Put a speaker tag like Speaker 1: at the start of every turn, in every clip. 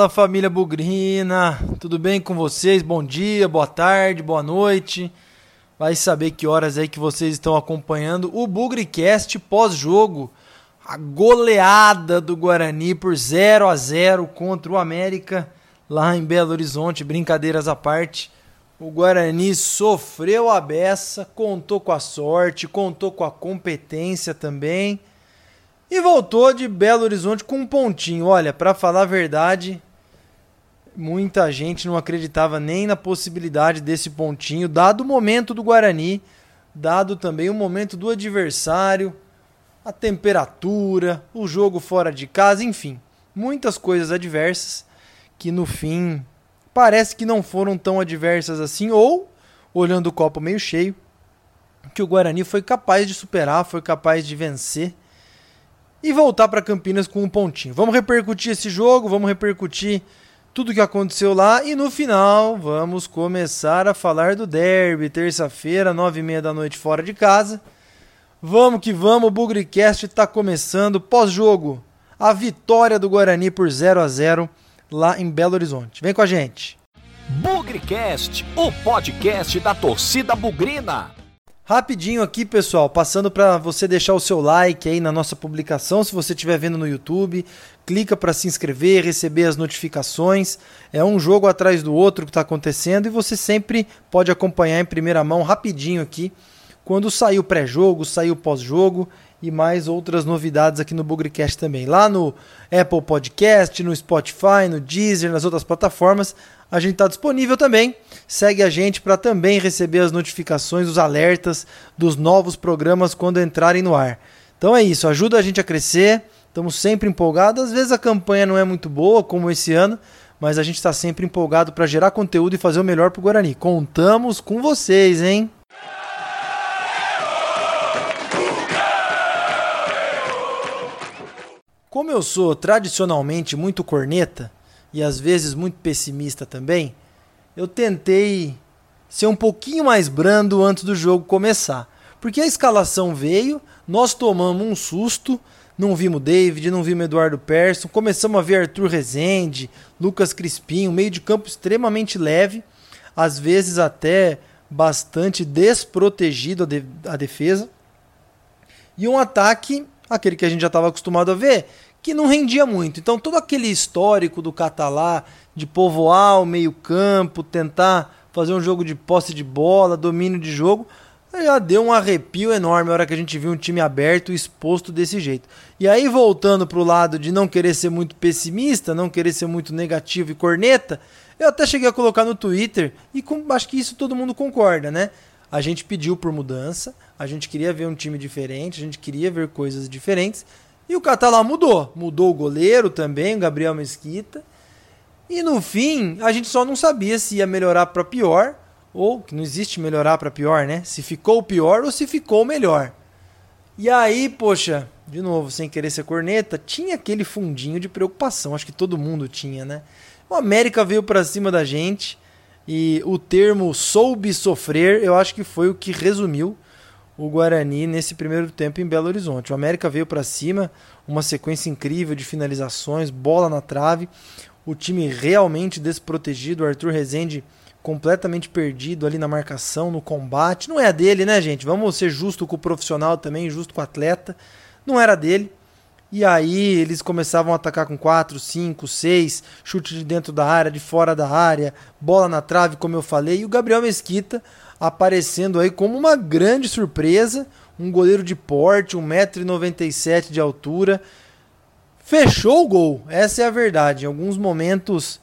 Speaker 1: Fala família Bugrina, tudo bem com vocês? Bom dia, boa tarde, boa noite. Vai saber que horas aí que vocês estão acompanhando o Bugricast pós-jogo. A goleada do Guarani por 0 a 0 contra o América lá em Belo Horizonte, brincadeiras à parte. O Guarani sofreu a beça, contou com a sorte, contou com a competência também e voltou de Belo Horizonte com um pontinho. Olha, para falar a verdade, muita gente não acreditava nem na possibilidade desse pontinho, dado o momento do Guarani, dado também o momento do adversário, a temperatura, o jogo fora de casa, enfim, muitas coisas adversas que no fim parece que não foram tão adversas assim, ou, olhando o copo meio cheio, que o Guarani foi capaz de superar, foi capaz de vencer e voltar para Campinas com um pontinho. Vamos repercutir esse jogo, vamos repercutir tudo que aconteceu lá e no final vamos começar a falar do derby, terça-feira, nove e meia da noite fora de casa. Vamos que vamos, o Bugricast está começando pós-jogo. A vitória do Guarani por 0 a 0 lá em Belo Horizonte. Vem com a gente.
Speaker 2: Bugricast, o podcast da torcida bugrina.
Speaker 1: Rapidinho aqui, pessoal, passando para você deixar o seu like aí na nossa publicação, se você estiver vendo no YouTube, clica para se inscrever, receber as notificações. É um jogo atrás do outro que está acontecendo e você sempre pode acompanhar em primeira mão rapidinho aqui quando sair o pré-jogo, sair o pós-jogo e mais outras novidades aqui no Bugrecast também. Lá no Apple Podcast, no Spotify, no Deezer, nas outras plataformas, a gente está disponível também. Segue a gente para também receber as notificações, os alertas dos novos programas quando entrarem no ar. Então é isso, ajuda a gente a crescer. Estamos sempre empolgados. Às vezes a campanha não é muito boa, como esse ano, mas a gente está sempre empolgado para gerar conteúdo e fazer o melhor para o Guarani. Contamos com vocês, hein? Como eu sou tradicionalmente muito corneta, e às vezes muito pessimista também, eu tentei ser um pouquinho mais brando antes do jogo começar. Porque a escalação veio, nós tomamos um susto, não vimos David, não vimos Eduardo Persson, começamos a ver Arthur Rezende, Lucas Crispim, um meio de campo extremamente leve, às vezes até bastante desprotegido a, defesa. E um ataque, aquele que a gente já estava acostumado a ver, que não rendia muito. Então todo aquele histórico do Catalá de povoar o meio-campo, tentar fazer um jogo de posse de bola, domínio de jogo, já deu um arrepio enorme na hora que a gente viu um time aberto exposto desse jeito. E aí voltando para o lado de não querer ser muito pessimista, não querer ser muito negativo e corneta, eu até cheguei a colocar no Twitter e com, acho que isso todo mundo concorda, né? A gente pediu por mudança, a gente queria ver um time diferente, a gente queria ver coisas diferentes e o Catalá mudou. Mudou o goleiro também, o Gabriel Mesquita. E no fim, a gente só não sabia se ia melhorar para pior ou que não existe melhorar para pior, né? Se ficou pior ou se ficou melhor. E aí, poxa, de novo, sem querer ser corneta, tinha aquele fundinho de preocupação, acho que todo mundo tinha, né? O América veio para cima da gente e o termo soube sofrer, eu acho que foi o que resumiu o Guarani nesse primeiro tempo em Belo Horizonte. O América veio para cima, uma sequência incrível de finalizações, bola na trave, o time realmente desprotegido, o Arthur Rezende completamente perdido ali na marcação, no combate. Não é a dele, né, gente? Vamos ser justo com o profissional também, justo com o atleta. Não era dele. E aí eles começavam a atacar com 4, 5, 6, chute de dentro da área, de fora da área, bola na trave, como eu falei. E o Gabriel Mesquita aparecendo aí como uma grande surpresa. Um goleiro de porte, 1,97m de altura. Fechou o gol, essa é a verdade. Em alguns momentos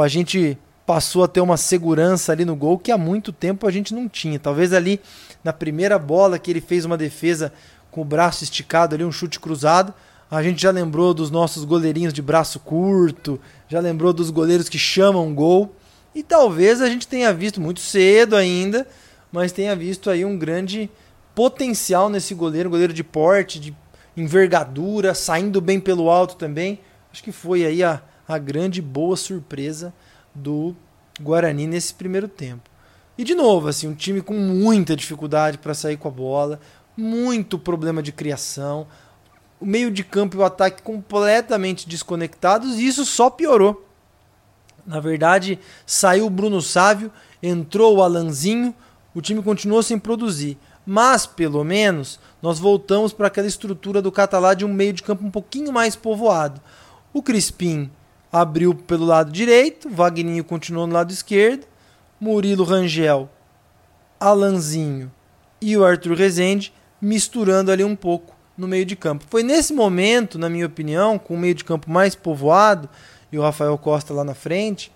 Speaker 1: a gente passou a ter uma segurança ali no gol que há muito tempo a gente não tinha. Talvez ali na primeira bola que ele fez uma defesa com o braço esticado ali, um chute cruzado, a gente já lembrou dos nossos goleirinhos de braço curto, já lembrou dos goleiros que chamam gol. E talvez a gente tenha visto muito cedo ainda, mas tenha visto aí um grande potencial nesse goleiro, goleiro de porte, de envergadura, saindo bem pelo alto também. Acho que foi aí a, a grande boa surpresa do Guarani nesse primeiro tempo. E de novo, assim, um time com muita dificuldade para sair com a bola, muito problema de criação, o meio de campo e o ataque completamente desconectados, e isso só piorou Na verdade, saiu o Bruno Sávio, entrou o Alanzinho, o time continuou sem produzir. Mas, pelo menos, nós voltamos para aquela estrutura do Catalá de um meio de campo um pouquinho mais povoado. O Crispim abriu pelo lado direito, Vagninho continuou no lado esquerdo, Murilo Rangel, Alanzinho e o Arthur Rezende misturando ali um pouco no meio de campo. Foi nesse momento, na minha opinião, com o meio de campo mais povoado e o Rafael Costa lá na frente,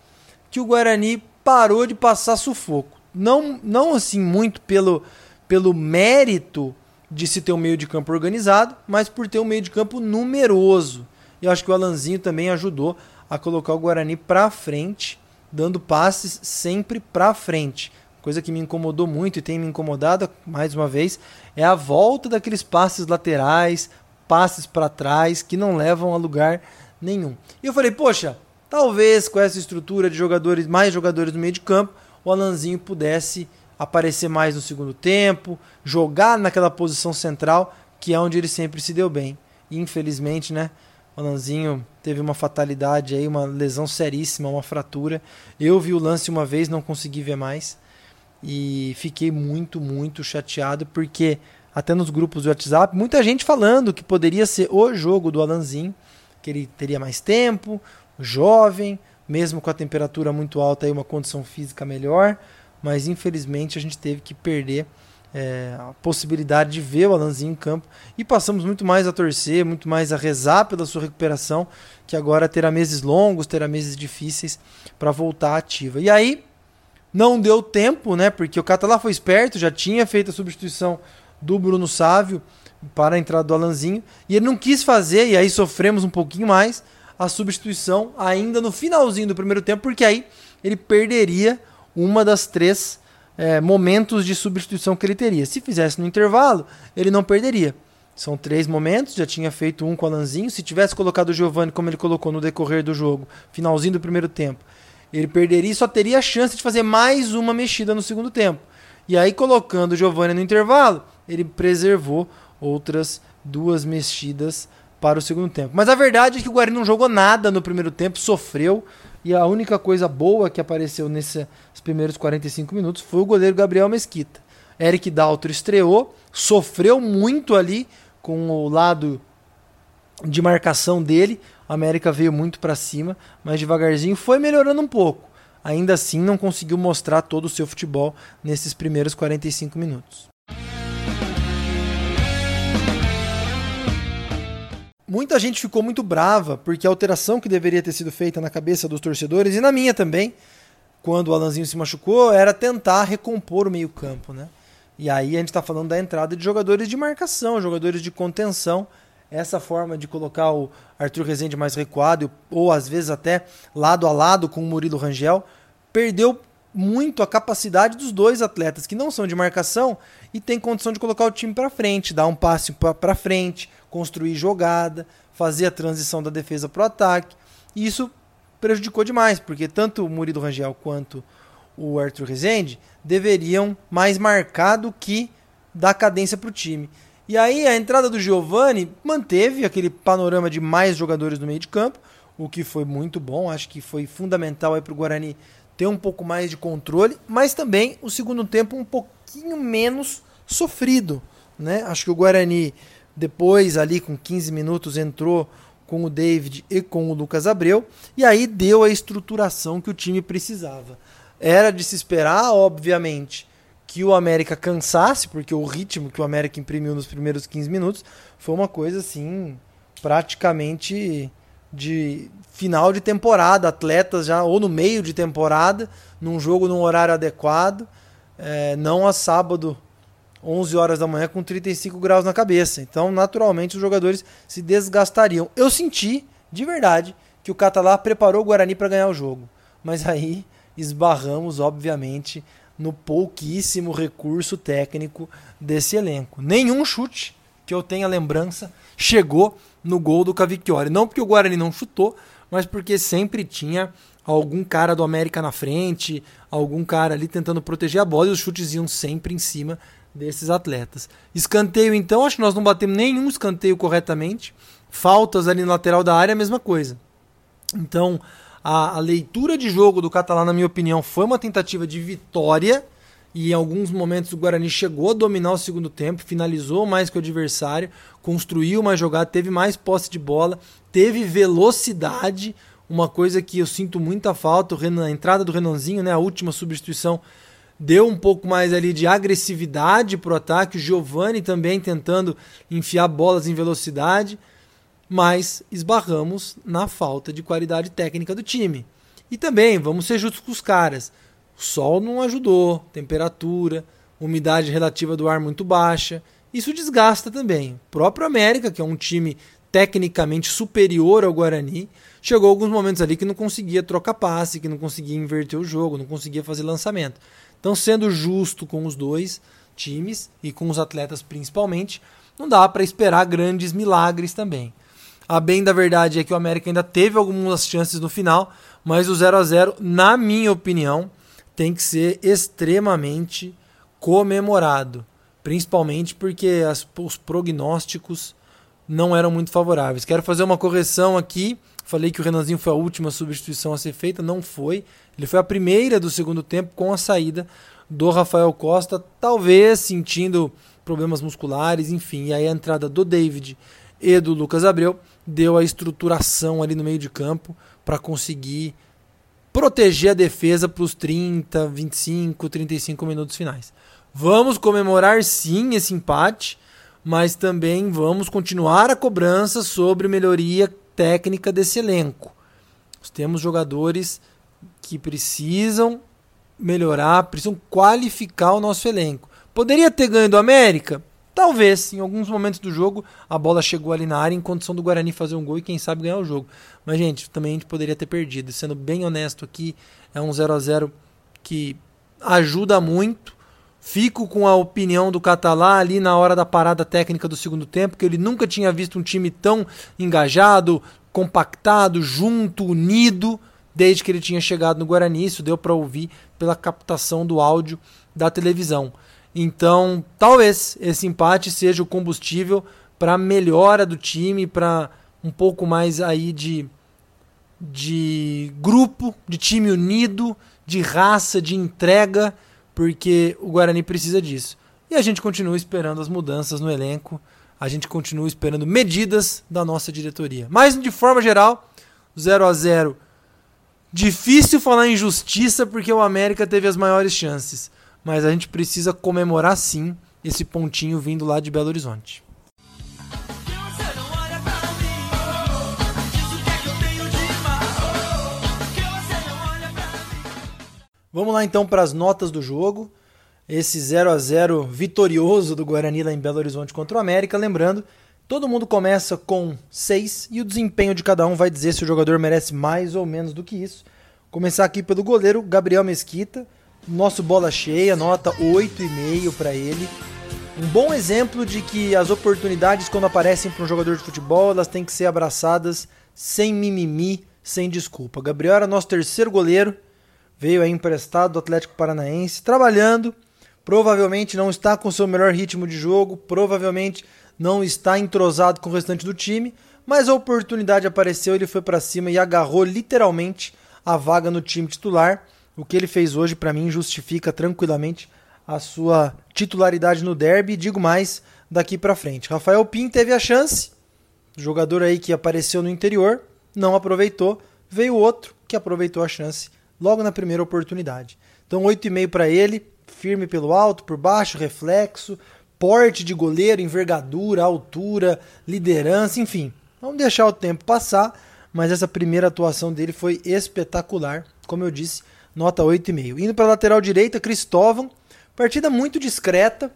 Speaker 1: que o Guarani parou de passar sufoco. Não, não assim muito pelo pelo mérito de se ter um meio de campo organizado, mas por ter um meio de campo numeroso. E eu acho que o Alanzinho também ajudou a colocar o Guarani para frente, dando passes sempre para frente. Coisa que me incomodou muito e tem me incomodado mais uma vez é a volta daqueles passes laterais, passes para trás que não levam a lugar nenhum. E eu falei, poxa, talvez com essa estrutura de jogadores, mais jogadores no meio de campo, o Alanzinho pudesse aparecer mais no segundo tempo, jogar naquela posição central, que é onde ele sempre se deu bem. E infelizmente, né, o Alanzinho teve uma fatalidade aí, uma lesão seríssima, uma fratura. Eu vi o lance uma vez, não consegui ver mais. E fiquei muito, muito chateado porque até nos grupos do WhatsApp, muita gente falando que poderia ser o jogo do Alanzinho, que ele teria mais tempo, jovem, mesmo com a temperatura muito alta e uma condição física melhor mas infelizmente a gente teve que perder é, a possibilidade de ver o Alanzinho em campo e passamos muito mais a torcer, muito mais a rezar pela sua recuperação, que agora terá meses longos, terá meses difíceis para voltar ativa. E aí não deu tempo, né? Porque o Catalá foi esperto, já tinha feito a substituição do Bruno Sávio para a entrada do Alanzinho e ele não quis fazer e aí sofremos um pouquinho mais a substituição ainda no finalzinho do primeiro tempo, porque aí ele perderia uma das três é, momentos de substituição que ele teria. Se fizesse no intervalo, ele não perderia. São três momentos, já tinha feito um com o Alanzinho. Se tivesse colocado o Giovani como ele colocou no decorrer do jogo, finalzinho do primeiro tempo, ele perderia e só teria a chance de fazer mais uma mexida no segundo tempo. E aí, colocando o Giovani no intervalo, ele preservou outras duas mexidas para o segundo tempo. Mas a verdade é que o Guarani não jogou nada no primeiro tempo, sofreu. E a única coisa boa que apareceu nesses primeiros 45 minutos foi o goleiro Gabriel Mesquita. Eric Daltro estreou, sofreu muito ali com o lado de marcação dele. A América veio muito para cima, mas devagarzinho foi melhorando um pouco. Ainda assim, não conseguiu mostrar todo o seu futebol nesses primeiros 45 minutos. muita gente ficou muito brava porque a alteração que deveria ter sido feita na cabeça dos torcedores e na minha também, quando o Alanzinho se machucou, era tentar recompor o meio-campo, né? E aí a gente está falando da entrada de jogadores de marcação, jogadores de contenção. Essa forma de colocar o Arthur Rezende mais recuado, ou às vezes até lado a lado com o Murilo Rangel, perdeu muito a capacidade dos dois atletas que não são de marcação e tem condição de colocar o time para frente, dar um passe para frente, construir jogada, fazer a transição da defesa para o ataque. E isso prejudicou demais, porque tanto o Murilo Rangel quanto o Arthur Rezende deveriam mais marcar do que dar cadência para o time. E aí a entrada do Giovani manteve aquele panorama de mais jogadores no meio de campo, o que foi muito bom, acho que foi fundamental para o Guarani ter um pouco mais de controle, mas também o segundo tempo um pouquinho menos sofrido. Né? Acho que o Guarani depois, ali com 15 minutos, entrou com o David e com o Lucas Abreu. E aí deu a estruturação que o time precisava. Era de se esperar, obviamente, que o América cansasse, porque o ritmo que o América imprimiu nos primeiros 15 minutos foi uma coisa assim, praticamente de final de temporada, atletas já ou no meio de temporada, num jogo num horário adequado, é, não a sábado 11 horas da manhã com 35 graus na cabeça. Então, naturalmente, os jogadores se desgastariam. Eu senti, de verdade, que o Catalá preparou o Guarani para ganhar o jogo. Mas aí esbarramos, obviamente, no pouquíssimo recurso técnico desse elenco. Nenhum chute que eu tenha lembrança chegou no gol do Cavicchioli. Não porque o Guarani não chutou, mas porque sempre tinha algum cara do América na frente, algum cara ali tentando proteger a bola e os chutes iam sempre em cima desses atletas. Escanteio, então, acho que nós não batemos nenhum escanteio corretamente. Faltas ali no lateral da área, a mesma coisa. Então, A, a leitura de jogo do Catalá, na minha opinião, foi uma tentativa de vitória. E em alguns momentos o Guarani chegou a dominar o segundo tempo, finalizou mais que o adversário, construiu uma jogada, teve mais posse de bola, teve velocidade, uma coisa que eu sinto muita falta, a entrada do Renanzinho, né, a última substituição, deu um pouco mais ali de agressividade para o ataque, o Giovani também tentando enfiar bolas em velocidade, mas esbarramos na falta de qualidade técnica do time. E também, vamos ser justos com os caras, o sol não ajudou, temperatura, umidade relativa do ar muito baixa, isso desgasta também. O próprio América, que é um time tecnicamente superior ao Guarani, chegou alguns momentos ali que não conseguia trocar passe, que não conseguia inverter o jogo, não conseguia fazer lançamento. Então, sendo justo com os dois times e com os atletas principalmente, não dá para esperar grandes milagres também. A bem da verdade é que o América ainda teve algumas chances no final, mas o 0 a 0 na minha opinião, tem que ser extremamente comemorado, principalmente porque as, os prognósticos não eram muito favoráveis. Quero fazer uma correção aqui. Falei que o Renanzinho foi a última substituição a ser feita, não foi. Ele foi a primeira do segundo tempo com a saída do Rafael Costa, talvez sentindo problemas musculares, enfim. E aí a entrada do David e do Lucas Abreu deu a estruturação ali no meio de campo para conseguir proteger a defesa para os 30, 25, 35 minutos finais. Vamos comemorar sim esse empate, mas também vamos continuar a cobrança sobre melhoria técnica desse elenco. Nós temos jogadores que precisam melhorar, precisam qualificar o nosso elenco. Poderia ter ganho do América? Talvez, em alguns momentos do jogo, a bola chegou ali na área em condição do Guarani fazer um gol e quem sabe ganhar o jogo. Mas, gente, também a gente poderia ter perdido. Sendo bem honesto aqui, é um 0 a 0 que ajuda muito. Fico com a opinião do Catalá ali na hora da parada técnica do segundo tempo, que ele nunca tinha visto um time tão engajado, compactado, junto, unido, desde que ele tinha chegado no Guarani. Isso deu para ouvir pela captação do áudio da televisão. Então, talvez esse empate seja o combustível para melhora do time, para um pouco mais aí de, de grupo, de time unido, de raça, de entrega, porque o Guarani precisa disso. E a gente continua esperando as mudanças no elenco, a gente continua esperando medidas da nossa diretoria. Mas de forma geral, 0 a 0 Difícil falar em justiça porque o América teve as maiores chances mas a gente precisa comemorar sim esse pontinho vindo lá de Belo Horizonte. Vamos lá então para as notas do jogo. Esse 0 a 0 vitorioso do Guarani lá em Belo Horizonte contra o América. Lembrando, todo mundo começa com 6 e o desempenho de cada um vai dizer se o jogador merece mais ou menos do que isso. Começar aqui pelo goleiro Gabriel Mesquita nosso bola cheia, nota 8,5 para ele. Um bom exemplo de que as oportunidades, quando aparecem para um jogador de futebol, elas têm que ser abraçadas sem mimimi, sem desculpa. Gabriel era nosso terceiro goleiro, veio aí emprestado do Atlético Paranaense, trabalhando, provavelmente não está com seu melhor ritmo de jogo, provavelmente não está entrosado com o restante do time, mas a oportunidade apareceu, ele foi para cima e agarrou literalmente a vaga no time titular. O que ele fez hoje, para mim, justifica tranquilamente a sua titularidade no derby. Digo mais daqui para frente. Rafael Pim teve a chance, jogador aí que apareceu no interior, não aproveitou. Veio outro que aproveitou a chance logo na primeira oportunidade. Então, 8,5 para ele, firme pelo alto, por baixo, reflexo, porte de goleiro, envergadura, altura, liderança, enfim. Vamos deixar o tempo passar, mas essa primeira atuação dele foi espetacular. Como eu disse, nota 8,5. Indo para a lateral direita, Cristóvão, partida muito discreta,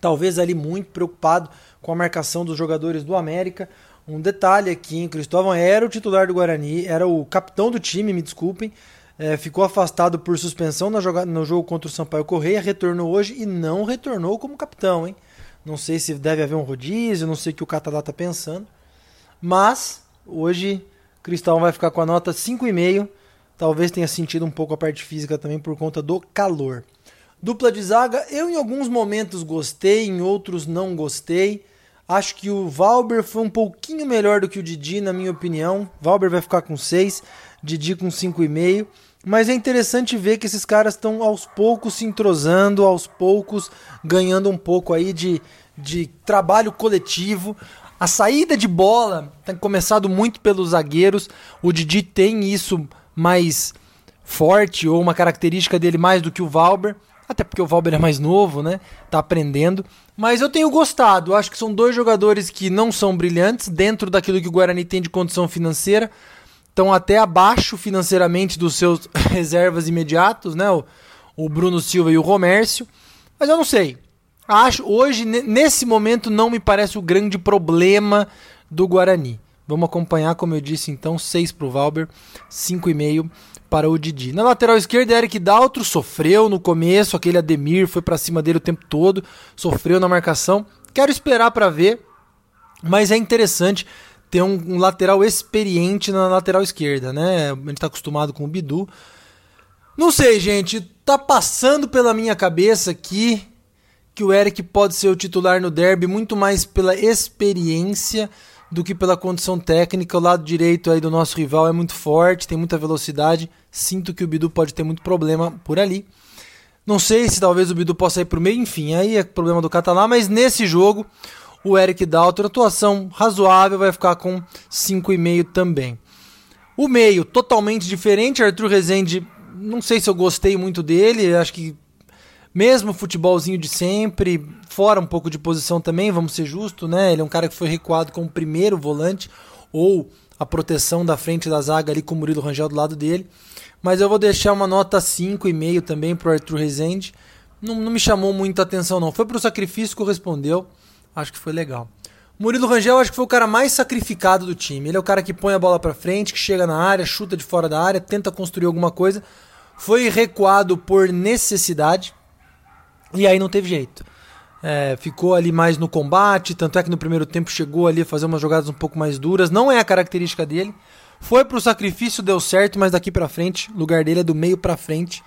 Speaker 1: talvez ali muito preocupado com a marcação dos jogadores do América. Um detalhe aqui, Cristóvão era o titular do Guarani, era o capitão do time, me desculpem, é, ficou afastado por suspensão no, joga no jogo contra o Sampaio Correia, retornou hoje e não retornou como capitão, hein? Não sei se deve haver um rodízio, não sei o que o Catalá está pensando. Mas hoje Cristóvão vai ficar com a nota 5,5 Talvez tenha sentido um pouco a parte física também por conta do calor. Dupla de zaga, eu em alguns momentos gostei, em outros não gostei. Acho que o Valber foi um pouquinho melhor do que o Didi, na minha opinião. Valber vai ficar com 6. Didi com 5,5. Mas é interessante ver que esses caras estão aos poucos se entrosando, aos poucos ganhando um pouco aí de, de trabalho coletivo. A saída de bola tem começado muito pelos zagueiros. O Didi tem isso mais forte ou uma característica dele mais do que o Valber. Até porque o Valber é mais novo, né? Tá aprendendo. Mas eu tenho gostado. Acho que são dois jogadores que não são brilhantes dentro daquilo que o Guarani tem de condição financeira estão até abaixo financeiramente dos seus reservas imediatos, né? O, o Bruno Silva e o Romércio. Mas eu não sei. Acho hoje nesse momento não me parece o grande problema do Guarani. Vamos acompanhar, como eu disse, então, 6 para o Valber, 5,5 para o Didi. Na lateral esquerda, Eric Daltro sofreu no começo, aquele Ademir foi para cima dele o tempo todo, sofreu na marcação. Quero esperar para ver, mas é interessante ter um, um, lateral experiente na lateral esquerda, né? A gente tá acostumado com o Bidu. Não sei, gente, tá passando pela minha cabeça aqui que o Eric pode ser o titular no derby muito mais pela experiência do que pela condição técnica. O lado direito aí do nosso rival é muito forte, tem muita velocidade. Sinto que o Bidu pode ter muito problema por ali. Não sei se talvez o Bidu possa ir pro meio, enfim, aí é problema do Catalá, mas nesse jogo o Eric Dalton, atuação razoável, vai ficar com 5,5 também. O meio, totalmente diferente. Arthur Rezende, não sei se eu gostei muito dele. Acho que mesmo futebolzinho de sempre, fora um pouco de posição também, vamos ser justos, né? Ele é um cara que foi recuado como primeiro volante, ou a proteção da frente da zaga ali com o Murilo Rangel do lado dele. Mas eu vou deixar uma nota 5,5 também para o Arthur Rezende. Não, não me chamou muita atenção, não. Foi para o sacrifício, correspondeu. Acho que foi legal. Murilo Rangel acho que foi o cara mais sacrificado do time. Ele é o cara que põe a bola para frente, que chega na área, chuta de fora da área, tenta construir alguma coisa. Foi recuado por necessidade e aí não teve jeito. É, ficou ali mais no combate, tanto é que no primeiro tempo chegou ali a fazer umas jogadas um pouco mais duras. Não é a característica dele. Foi pro sacrifício, deu certo, mas daqui para frente, o lugar dele é do meio para frente.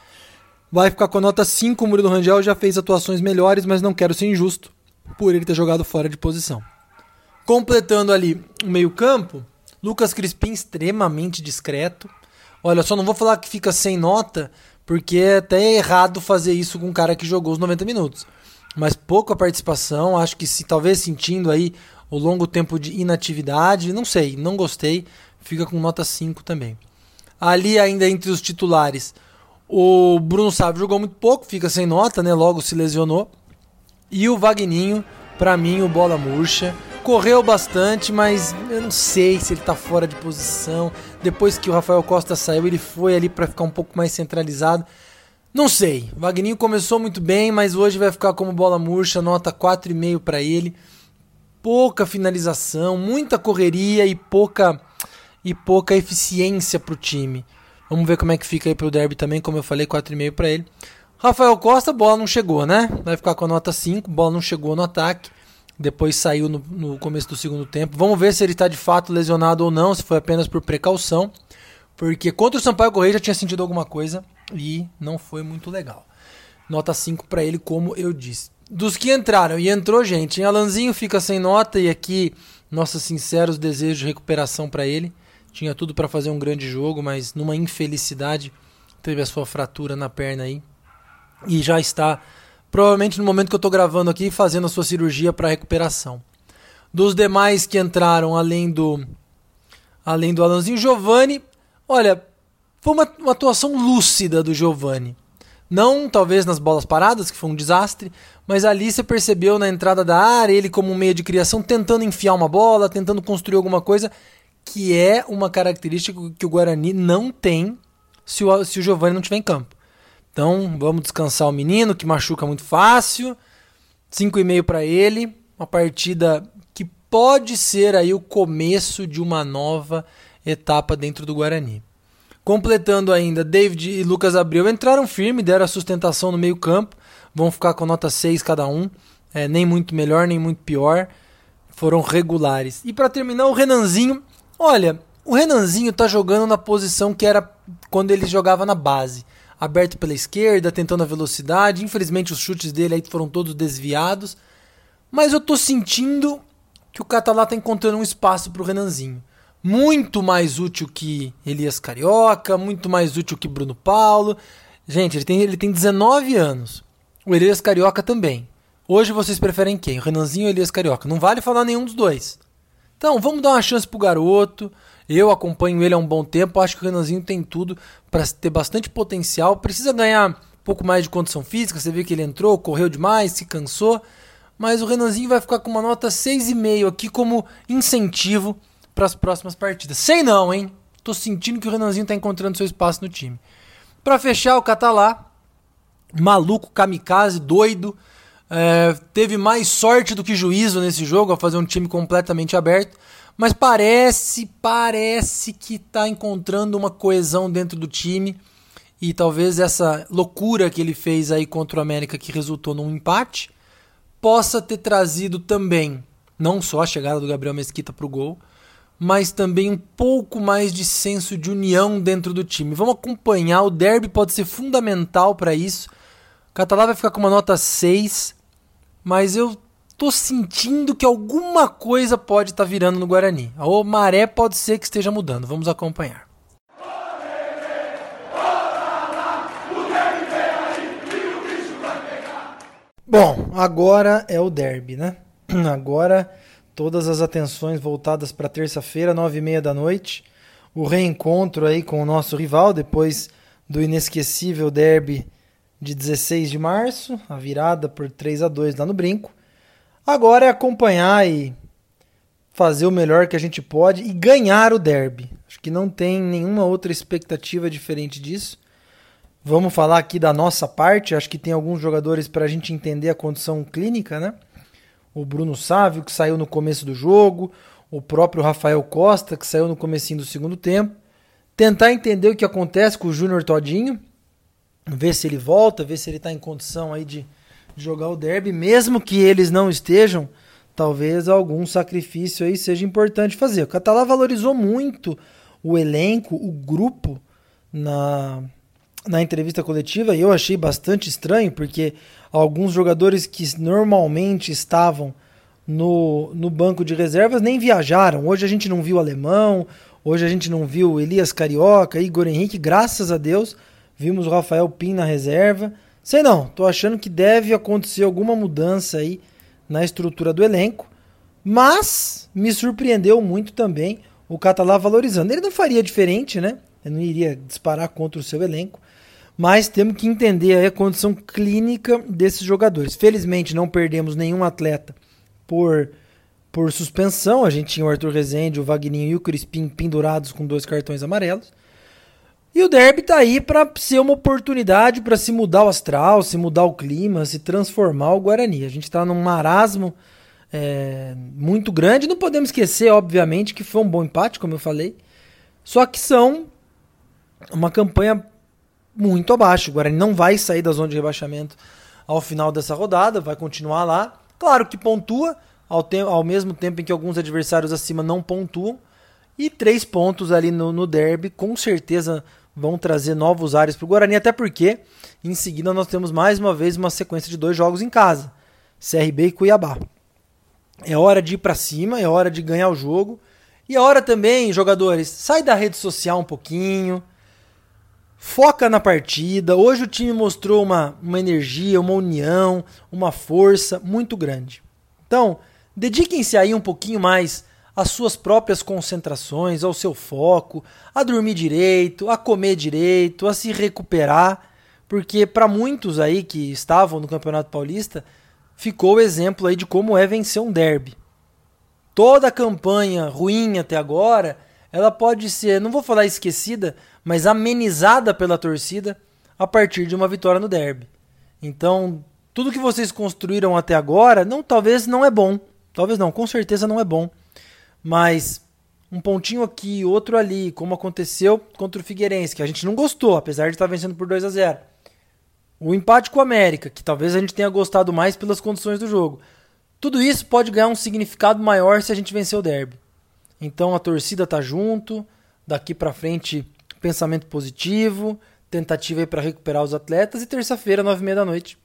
Speaker 1: Vai ficar com a nota 5. O Murilo Rangel já fez atuações melhores, mas não quero ser injusto por ele ter jogado fora de posição. Completando ali o meio-campo, Lucas Crispim extremamente discreto. Olha, só não vou falar que fica sem nota, porque é até errado fazer isso com um cara que jogou os 90 minutos. Mas pouca participação, acho que se talvez sentindo aí o longo tempo de inatividade, não sei, não gostei, fica com nota 5 também. Ali ainda entre os titulares, o Bruno Sávio jogou muito pouco, fica sem nota, né? Logo se lesionou. E o Vagninho, para mim, o bola murcha. Correu bastante, mas eu não sei se ele tá fora de posição. Depois que o Rafael Costa saiu, ele foi ali para ficar um pouco mais centralizado. Não sei. Vagninho começou muito bem, mas hoje vai ficar como bola murcha, nota 4,5 para ele. Pouca finalização, muita correria e pouca e pouca eficiência pro time. Vamos ver como é que fica aí pro derby também, como eu falei, 4,5 para ele. Rafael Costa, bola não chegou, né? Vai ficar com a nota 5, bola não chegou no ataque. Depois saiu no, no começo do segundo tempo. Vamos ver se ele está de fato lesionado ou não, se foi apenas por precaução. Porque contra o Sampaio Correia já tinha sentido alguma coisa e não foi muito legal. Nota 5 para ele, como eu disse. Dos que entraram, e entrou gente, em Alanzinho fica sem nota e aqui nossos sinceros desejos de recuperação para ele. Tinha tudo para fazer um grande jogo, mas numa infelicidade teve a sua fratura na perna aí e já está, provavelmente no momento que eu estou gravando aqui, fazendo a sua cirurgia para recuperação. Dos demais que entraram, além do além do Alanzinho, Giovanni, olha, foi uma, uma atuação lúcida do Giovanni. Não talvez nas bolas paradas, que foi um desastre, mas ali você percebeu na entrada da área, ele como um meio de criação, tentando enfiar uma bola, tentando construir alguma coisa, que é uma característica que o Guarani não tem se o, se o Giovanni não estiver em campo. Então vamos descansar o menino que machuca muito fácil. 5,5 para ele. Uma partida que pode ser aí o começo de uma nova etapa dentro do Guarani. Completando ainda, David e Lucas Abreu entraram firme, deram a sustentação no meio-campo. Vão ficar com nota 6 cada um. É, nem muito melhor, nem muito pior. Foram regulares. E para terminar, o Renanzinho. Olha, o Renanzinho tá jogando na posição que era quando ele jogava na base aberto pela esquerda, tentando a velocidade. Infelizmente os chutes dele aí foram todos desviados. Mas eu tô sentindo que o Catalá tá encontrando um espaço pro Renanzinho. muito mais útil que Elias Carioca, muito mais útil que Bruno Paulo. Gente, ele tem, ele tem 19 anos. O Elias Carioca também. Hoje vocês preferem quem? O Renanzinho ou Elias Carioca? Não vale falar nenhum dos dois. Então, vamos dar uma chance pro garoto. Eu acompanho ele há um bom tempo. Acho que o Renanzinho tem tudo para ter bastante potencial. Precisa ganhar um pouco mais de condição física. Você vê que ele entrou, correu demais, se cansou. Mas o Renanzinho vai ficar com uma nota 6,5 aqui como incentivo para as próximas partidas. Sei não, hein? Tô sentindo que o Renanzinho está encontrando seu espaço no time. Para fechar, o Catalá, maluco, kamikaze, doido, é, teve mais sorte do que juízo nesse jogo ao fazer um time completamente aberto. Mas parece, parece que está encontrando uma coesão dentro do time. E talvez essa loucura que ele fez aí contra o América, que resultou num empate, possa ter trazido também, não só a chegada do Gabriel Mesquita para o gol, mas também um pouco mais de senso de união dentro do time. Vamos acompanhar, o derby pode ser fundamental para isso. O Catalá vai ficar com uma nota 6, mas eu tô sentindo que alguma coisa pode estar tá virando no Guarani. A maré pode ser que esteja mudando. Vamos acompanhar. Bom, agora é o derby, né? Agora todas as atenções voltadas para terça-feira, nove e meia da noite. O reencontro aí com o nosso rival depois do inesquecível derby de 16 de março, a virada por 3 a 2 lá no Brinco. Agora é acompanhar e fazer o melhor que a gente pode e ganhar o derby. Acho que não tem nenhuma outra expectativa diferente disso. Vamos falar aqui da nossa parte. Acho que tem alguns jogadores para a gente entender a condição clínica, né? o Bruno Sávio, que saiu no começo do jogo, o próprio Rafael Costa, que saiu no comecinho do segundo tempo. Tentar entender o que acontece com o Júnior Todinho, ver se ele volta, ver se ele está em condição aí de, de jogar o derby, mesmo que eles não estejam, talvez algum sacrifício aí seja importante fazer. O Catalá valorizou muito o elenco, o grupo na, na entrevista coletiva e eu achei bastante estranho porque alguns jogadores que normalmente estavam no, no banco de reservas nem viajaram. Hoje a gente não viu alemão, hoje a gente não viu Elias Carioca, Igor Henrique, graças a Deus. Vimos o Rafael Pin na reserva. Sei não, tô achando que deve acontecer alguma mudança aí na estrutura do elenco. Mas me surpreendeu muito também o Catalá valorizando. Ele não faria diferente, né? Ele não iria disparar contra o seu elenco mas temos que entender a condição clínica desses jogadores. Felizmente não perdemos nenhum atleta por, por suspensão. A gente tinha o Arthur Rezende, o Vagninho e o Crispim pendurados com dois cartões amarelos. E o derby tá aí para ser uma oportunidade para se mudar o astral, se mudar o clima, se transformar o Guarani. A gente está num marasmo é, muito grande. Não podemos esquecer, obviamente, que foi um bom empate, como eu falei. Só que são uma campanha muito abaixo. O Guarani não vai sair da zona de rebaixamento ao final dessa rodada, vai continuar lá. Claro que pontua, ao, ao mesmo tempo em que alguns adversários acima não pontuam. E três pontos ali no, no derby, com certeza vão trazer novos ares para o Guarani, até porque em seguida nós temos mais uma vez uma sequência de dois jogos em casa: CRB e Cuiabá. É hora de ir para cima, é hora de ganhar o jogo. E é hora também, jogadores, sai da rede social um pouquinho Foca na partida. Hoje o time mostrou uma, uma energia, uma união, uma força muito grande. Então, dediquem-se aí um pouquinho mais às suas próprias concentrações, ao seu foco, a dormir direito, a comer direito, a se recuperar, porque para muitos aí que estavam no Campeonato Paulista, ficou o exemplo aí de como é vencer um derby. Toda a campanha ruim até agora, ela pode ser, não vou falar esquecida, mas amenizada pela torcida a partir de uma vitória no derby. Então, tudo que vocês construíram até agora, não talvez não é bom. Talvez não, com certeza não é bom. Mas um pontinho aqui, outro ali, como aconteceu contra o Figueirense, que a gente não gostou, apesar de estar vencendo por 2 a 0. O empate com o América, que talvez a gente tenha gostado mais pelas condições do jogo. Tudo isso pode ganhar um significado maior se a gente vencer o derby. Então a torcida tá junto, daqui para frente pensamento positivo, tentativa aí para recuperar os atletas e terça-feira, nove e meia da noite,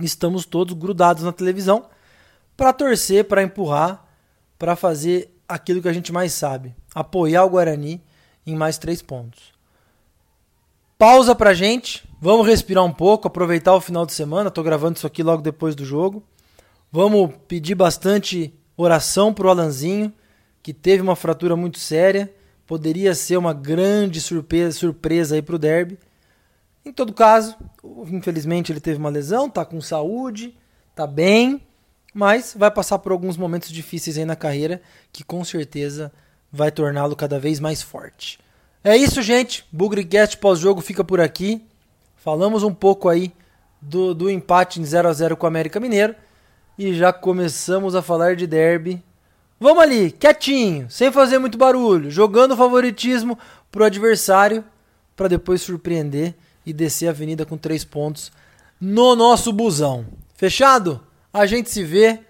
Speaker 1: estamos todos grudados na televisão para torcer, para empurrar, para fazer aquilo que a gente mais sabe: apoiar o Guarani em mais três pontos. Pausa pra gente, vamos respirar um pouco, aproveitar o final de semana. Tô gravando isso aqui logo depois do jogo. Vamos pedir bastante oração pro Alanzinho, que teve uma fratura muito séria. Poderia ser uma grande surpresa, surpresa aí pro derby. Em todo caso, infelizmente ele teve uma lesão, tá com saúde, tá bem, mas vai passar por alguns momentos difíceis aí na carreira que com certeza vai torná-lo cada vez mais forte. É isso, gente. Bugrecast pós-jogo fica por aqui. Falamos um pouco aí do, do empate em 0 a 0 com o América Mineiro e já começamos a falar de derby. Vamos ali, quietinho, sem fazer muito barulho, jogando favoritismo pro adversário para depois surpreender e descer a avenida com três pontos no nosso busão. Fechado? A gente se vê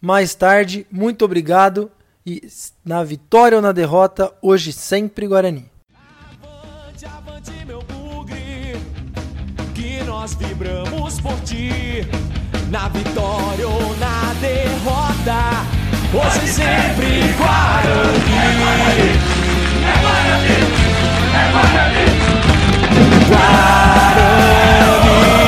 Speaker 1: mais tarde. Muito obrigado e na vitória ou na derrota, hoje sempre Guarani. Avante, avante, meu bugre, que nós vibramos por ti. Na vitória ou na derrota, hoje sempre Guarani. É Guarani, é Guarani, é Guarani. Guarani.